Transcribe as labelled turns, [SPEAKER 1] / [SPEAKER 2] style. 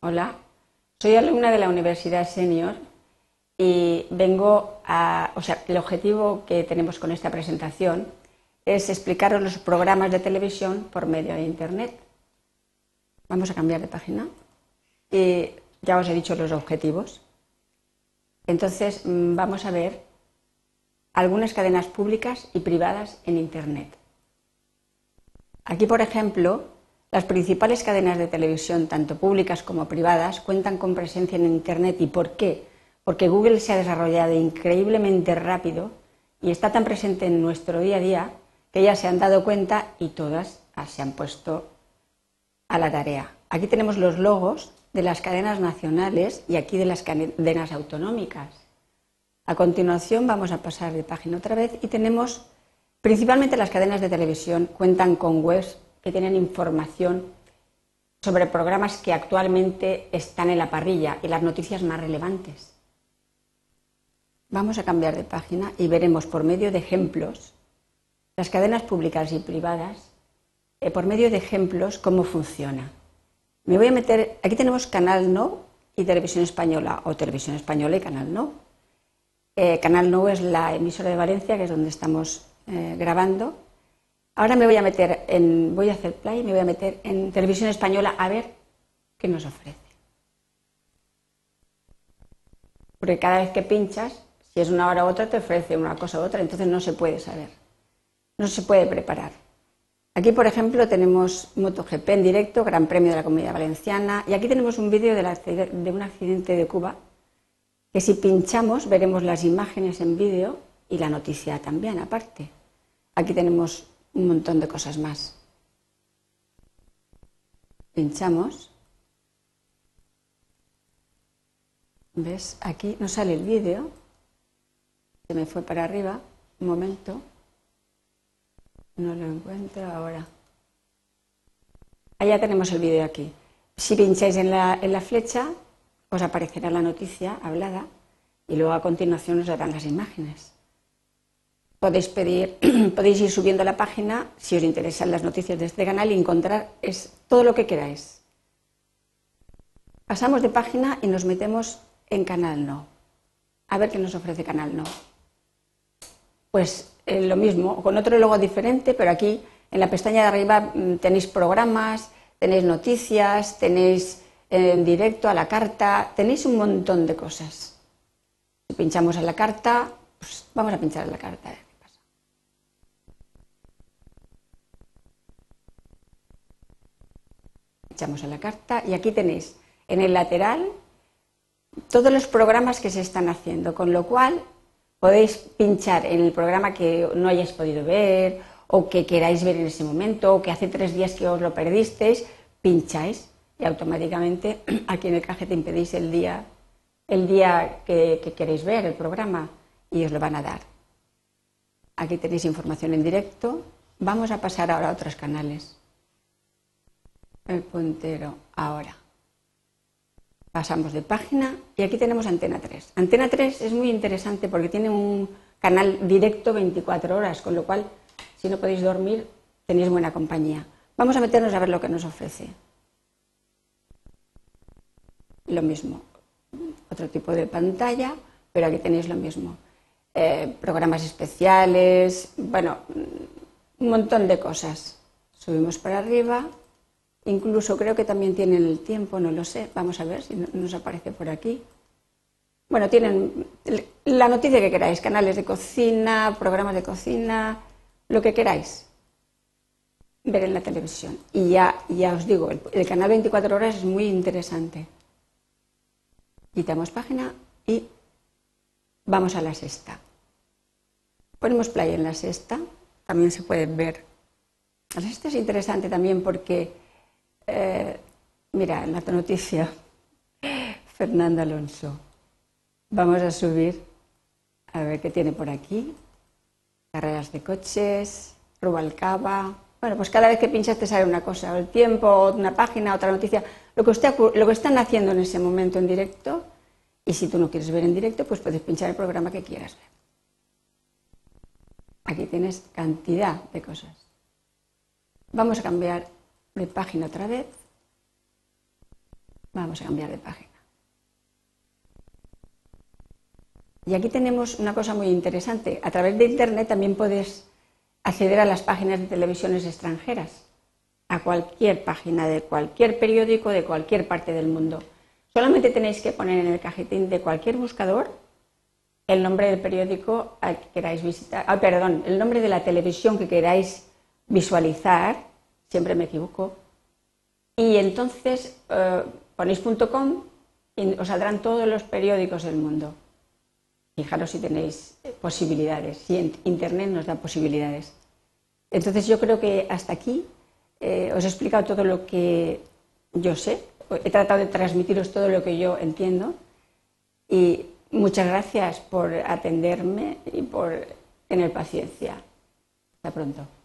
[SPEAKER 1] Hola, soy alumna de la Universidad Senior y vengo a, o sea, el objetivo que tenemos con esta presentación es explicaros los programas de televisión por medio de Internet. Vamos a cambiar de página y ya os he dicho los objetivos. Entonces mm, vamos a ver algunas cadenas públicas y privadas en Internet. Aquí, por ejemplo, las principales cadenas de televisión, tanto públicas como privadas, cuentan con presencia en Internet. ¿Y por qué? Porque Google se ha desarrollado increíblemente rápido y está tan presente en nuestro día a día que ya se han dado cuenta y todas se han puesto a la tarea. Aquí tenemos los logos de las cadenas nacionales y aquí de las cadenas autonómicas. A continuación vamos a pasar de página otra vez y tenemos principalmente las cadenas de televisión cuentan con webs que tienen información sobre programas que actualmente están en la parrilla y las noticias más relevantes. Vamos a cambiar de página y veremos por medio de ejemplos las cadenas públicas y privadas, eh, por medio de ejemplos cómo funciona. Me voy a meter, aquí tenemos Canal No y Televisión Española, o Televisión Española y Canal No. Eh, Canal No es la emisora de Valencia, que es donde estamos eh, grabando, Ahora me voy a meter en, voy a hacer play, me voy a meter en televisión española a ver qué nos ofrece. Porque cada vez que pinchas, si es una hora u otra, te ofrece una cosa u otra, entonces no se puede saber, no se puede preparar. Aquí, por ejemplo, tenemos MotoGP en directo, Gran Premio de la Comunidad Valenciana, y aquí tenemos un vídeo de, un accidente de Cuba, que si pinchamos veremos las imágenes en vídeo y la noticia también, aparte. Aquí tenemos un montón de cosas más. Pinchamos. ¿Ves? Aquí no sale el vídeo. Se me fue para arriba. Un momento. No lo encuentro ahora. Allá tenemos el vídeo aquí. Si pincháis en la, en la flecha, os aparecerá la noticia hablada y luego a continuación os darán las imágenes podéis pedir, podéis ir subiendo la página si os interesan las noticias de este canal y encontrar es todo lo que queráis. Pasamos de página y nos metemos en Canal No. A ver qué nos ofrece Canal No. Pues eh, lo mismo, con otro logo diferente, pero aquí en la pestaña de arriba mm, tenéis programas, tenéis noticias, tenéis eh, en directo a la carta, tenéis un montón de cosas. Si pinchamos en la carta, pues vamos a pinchar en la carta. Echamos a la carta y aquí tenéis en el lateral todos los programas que se están haciendo, con lo cual podéis pinchar en el programa que no hayáis podido ver o que queráis ver en ese momento o que hace tres días que os lo perdisteis, pincháis y automáticamente aquí en el cajete impedís el día, el día que queréis ver el programa y os lo van a dar. Aquí tenéis información en directo. Vamos a pasar ahora a otros canales el puntero ahora. Pasamos de página y aquí tenemos Antena 3. Antena 3 es muy interesante porque tiene un canal directo 24 horas, con lo cual si no podéis dormir tenéis buena compañía. Vamos a meternos a ver lo que nos ofrece. Lo mismo, otro tipo de pantalla, pero aquí tenéis lo mismo. Eh, programas especiales, bueno, un montón de cosas. Subimos para arriba Incluso creo que también tienen el tiempo, no lo sé. Vamos a ver si nos aparece por aquí. Bueno, tienen la noticia que queráis, canales de cocina, programas de cocina, lo que queráis ver en la televisión. Y ya, ya os digo, el, canal 24 horas es muy interesante. Quitamos página y vamos a la sexta. Ponemos play en la sexta, también se puede ver. La sexta es interesante también porque eh, mira, la noticia, Fernando Alonso. Vamos a subir a ver qué tiene por aquí. Carreras de coches, Rubalcaba. Bueno, pues cada vez que pinchas te sale una cosa, el tiempo, una página, otra noticia, lo que, usted, lo que están haciendo en ese momento en directo. Y si tú no quieres ver en directo, pues puedes pinchar el programa que quieras ver. Aquí tienes cantidad de cosas. Vamos a cambiar de página otra vez. Vamos a cambiar de página. Y aquí tenemos una cosa muy interesante. A través de Internet también puedes acceder a las páginas de televisiones extranjeras, a cualquier página de cualquier periódico de cualquier parte del mundo. Solamente tenéis que poner en el cajetín de cualquier buscador el nombre del periódico al que queráis visitar, ah, perdón, el nombre de la televisión que queráis visualizar, siempre me equivoco, y entonces eh, ponéis .com y os saldrán todos los periódicos del mundo. Fijaros si tenéis posibilidades, si Internet nos da posibilidades. Entonces yo creo que hasta aquí eh, os he explicado todo lo que yo sé, he tratado de transmitiros todo lo que yo entiendo y muchas gracias por atenderme y por tener paciencia. Hasta pronto.